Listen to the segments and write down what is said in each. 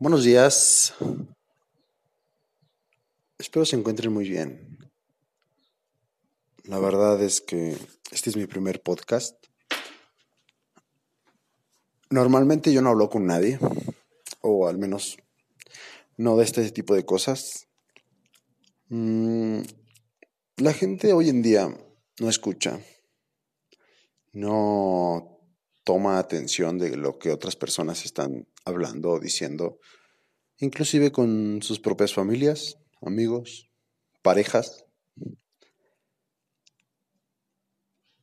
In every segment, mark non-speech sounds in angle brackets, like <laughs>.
Buenos días. Espero se encuentren muy bien. La verdad es que este es mi primer podcast. Normalmente yo no hablo con nadie, o al menos no de este tipo de cosas. Mm, la gente hoy en día no escucha, no toma atención de lo que otras personas están hablando diciendo, inclusive con sus propias familias, amigos, parejas.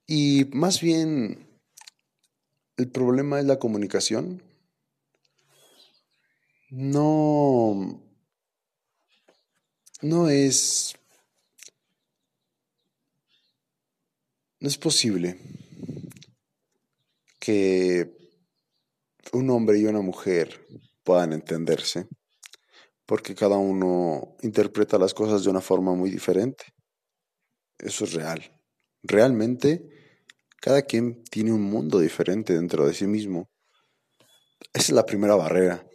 Y más bien, el problema es la comunicación. No, no es, no es posible que un hombre y una mujer puedan entenderse, porque cada uno interpreta las cosas de una forma muy diferente. Eso es real. Realmente, cada quien tiene un mundo diferente dentro de sí mismo. Esa es la primera barrera.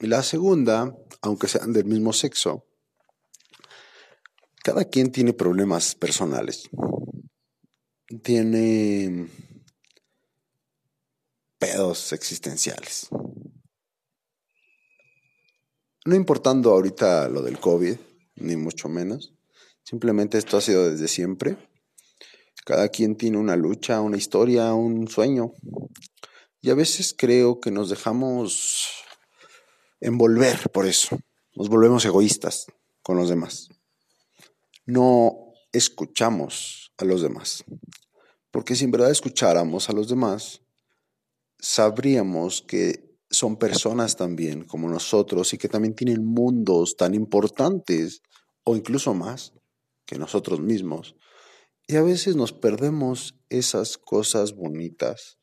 Y la segunda, aunque sean del mismo sexo, cada quien tiene problemas personales. Tiene pedos existenciales. No importando ahorita lo del COVID, ni mucho menos, simplemente esto ha sido desde siempre. Cada quien tiene una lucha, una historia, un sueño. Y a veces creo que nos dejamos envolver por eso. Nos volvemos egoístas con los demás. No escuchamos a los demás. Porque si en verdad escucháramos a los demás, sabríamos que son personas también como nosotros y que también tienen mundos tan importantes o incluso más que nosotros mismos. Y a veces nos perdemos esas cosas bonitas,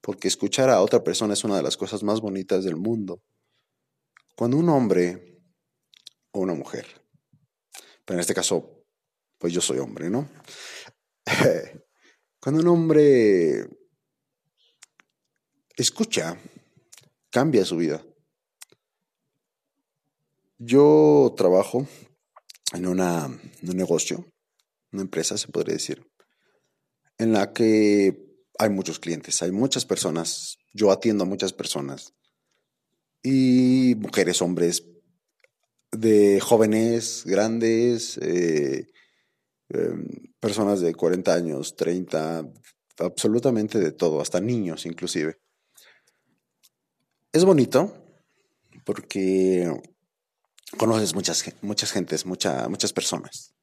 porque escuchar a otra persona es una de las cosas más bonitas del mundo. Cuando un hombre o una mujer, pero en este caso, pues yo soy hombre, ¿no? <laughs> Cuando un hombre escucha, cambia su vida. Yo trabajo en, una, un negocio, una empresa se podría decir, en la que hay muchos clientes, hay muchas personas, yo atiendo a muchas personas, y mujeres, hombres, de jóvenes, grandes, eh, em, personas de 40 años, 30, absolutamente de todo, hasta niños inclusive. Es bonito porque conoces muchas, muchas gentes, muchas personas.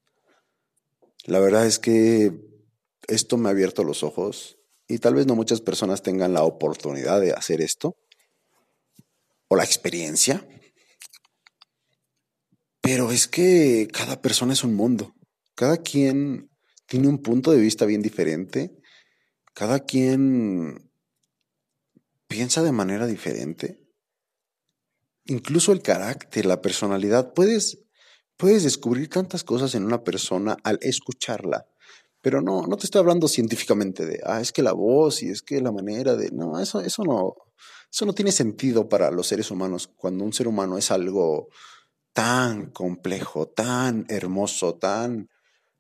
La verdad es que esto me ha abierto los ojos y tal vez no muchas personas tengan la oportunidad de hacer esto o la experiencia. Pero es que cada persona es un mundo. Cada quien tiene un punto de vista bien diferente. Cada quien piensa de manera diferente. Incluso el carácter, la personalidad, puedes, puedes descubrir tantas cosas en una persona al escucharla. Pero no, no te estoy hablando científicamente de, ah, es que la voz y es que la manera de, no, eso, eso no, eso no tiene sentido para los seres humanos cuando un ser humano es algo tan complejo, tan hermoso, tan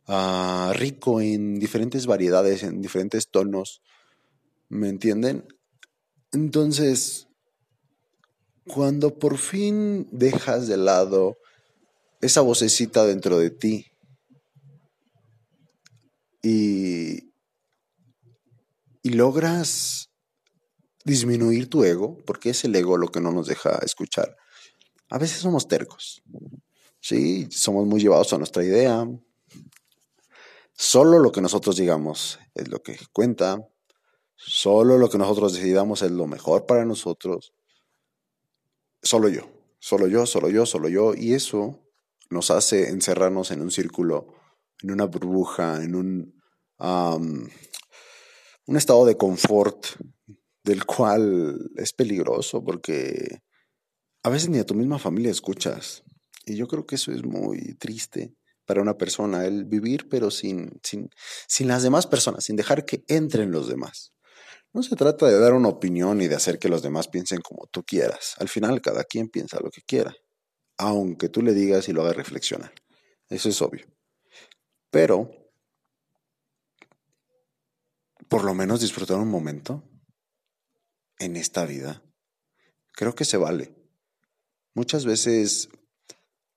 ah, rico en diferentes variedades, en diferentes tonos. ¿Me entienden? Entonces, cuando por fin dejas de lado esa vocecita dentro de ti y, logras disminuir tu ego, porque es el ego lo que no nos deja escuchar, a veces somos tercos. Sí, somos muy llevados a nuestra idea. Solo lo que nosotros digamos es lo que cuenta. Solo lo que nosotros decidamos es lo mejor para nosotros. Solo yo, solo yo, solo yo, solo yo. Y eso nos hace encerrarnos en un círculo, en una burbuja, en un, un estado de confort del cual es peligroso porque a veces ni a tu misma familia escuchas. Y yo creo que eso es muy triste para una persona, el vivir pero sin, sin, sin las demás personas, sin dejar que entren los demás. No se trata de dar una opinión y de hacer que los demás piensen como tú quieras. Al final cada quien piensa lo que quiera, aunque tú le digas y lo hagas reflexionar. Eso es obvio. Pero, por lo menos disfrutar un momento en esta vida, creo que se vale. Muchas veces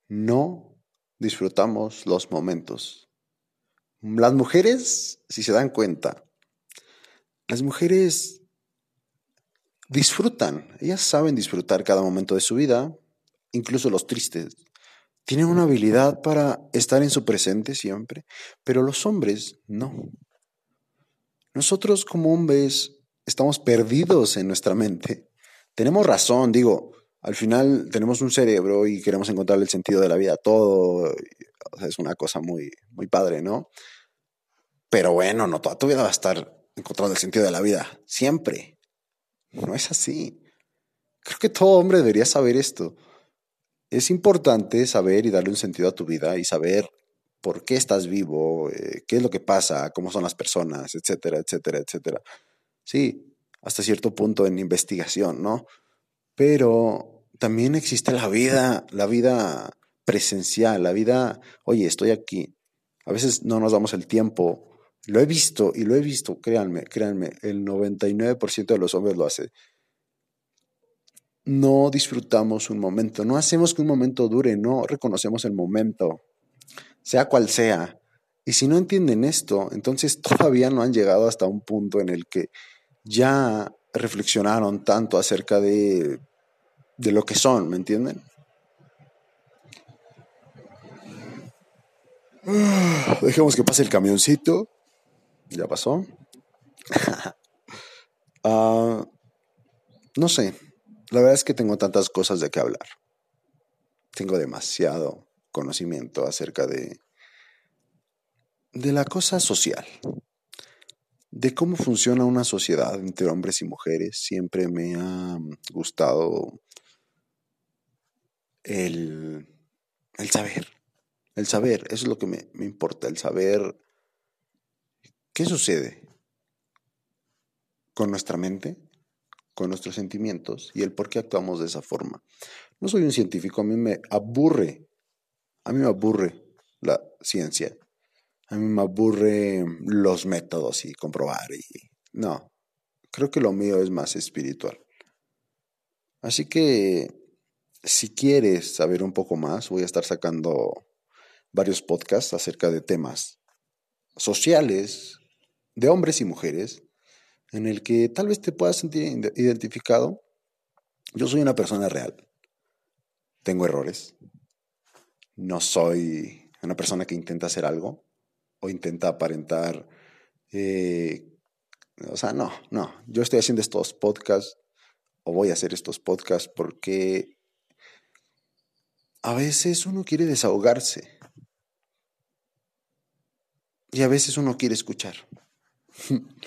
no disfrutamos los momentos. Las mujeres, si se dan cuenta, las mujeres disfrutan, ellas saben disfrutar cada momento de su vida, incluso los tristes. Tienen una habilidad para estar en su presente siempre, pero los hombres no. Nosotros como hombres estamos perdidos en nuestra mente. Tenemos razón, digo, al final tenemos un cerebro y queremos encontrar el sentido de la vida, todo es una cosa muy, muy padre, ¿no? Pero bueno, no toda tu vida va a estar encontrando el sentido de la vida. Siempre. No es así. Creo que todo hombre debería saber esto. Es importante saber y darle un sentido a tu vida y saber por qué estás vivo, eh, qué es lo que pasa, cómo son las personas, etcétera, etcétera, etcétera. Sí, hasta cierto punto en investigación, ¿no? Pero también existe la vida, la vida presencial, la vida, oye, estoy aquí. A veces no nos damos el tiempo lo he visto y lo he visto, créanme, créanme, el 99% de los hombres lo hace. No disfrutamos un momento, no hacemos que un momento dure, no reconocemos el momento, sea cual sea. Y si no entienden esto, entonces <laughs> todavía no han llegado hasta un punto en el que ya reflexionaron tanto acerca de, de lo que son, ¿me entienden? <sighs> Dejemos que pase el camioncito. ¿Ya pasó? <laughs> Ah, no sé. La verdad es que tengo tantas cosas de qué hablar. Tengo demasiado conocimiento acerca de, de la cosa social. De cómo funciona una sociedad entre hombres y mujeres. Siempre me ha gustado el, el saber. El saber, eso es lo que me, me importa, el saber ¿Qué sucede con nuestra mente, con nuestros sentimientos y el por qué actuamos de esa forma? No soy un científico, a mí me aburre, a mí me aburre la ciencia, a mí me aburre los métodos y comprobar y no, creo que lo mío es más espiritual. Así que si quieres saber un poco más, voy a estar sacando varios podcasts acerca de temas sociales, de hombres y mujeres en el que tal vez te puedas sentir identificado. Yo soy una persona real. Tengo errores. No soy una persona que intenta hacer algo o intenta aparentar. Eh, o sea, no, no. Yo estoy haciendo estos podcasts o voy a hacer estos podcasts porque a veces uno quiere desahogarse y a veces uno quiere escuchar. <laughs>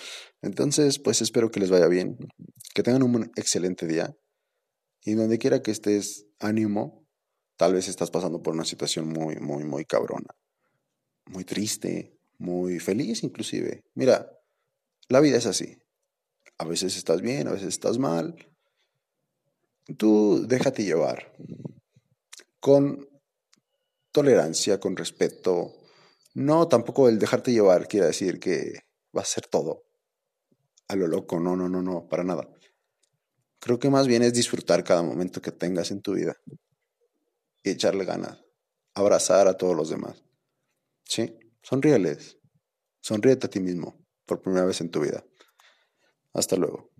Entonces, pues espero que les vaya bien, que tengan un excelente día y donde quiera que estés, ánimo. Tal vez estás pasando por una situación muy, muy, muy cabrona, muy triste, muy feliz inclusive. Mira, la vida es así. A veces estás bien, a veces estás mal. Tú déjate llevar con tolerancia, con respeto. No, tampoco el dejarte llevar quiere decir que va a ser todo a lo loco. No, no, no, no, para nada. Creo que más bien es disfrutar cada momento que tengas en tu vida y echarle ganas, abrazar a todos los demás. ¿Sí? Sonríeles. Sonríete a ti mismo por primera vez en tu vida. Hasta luego.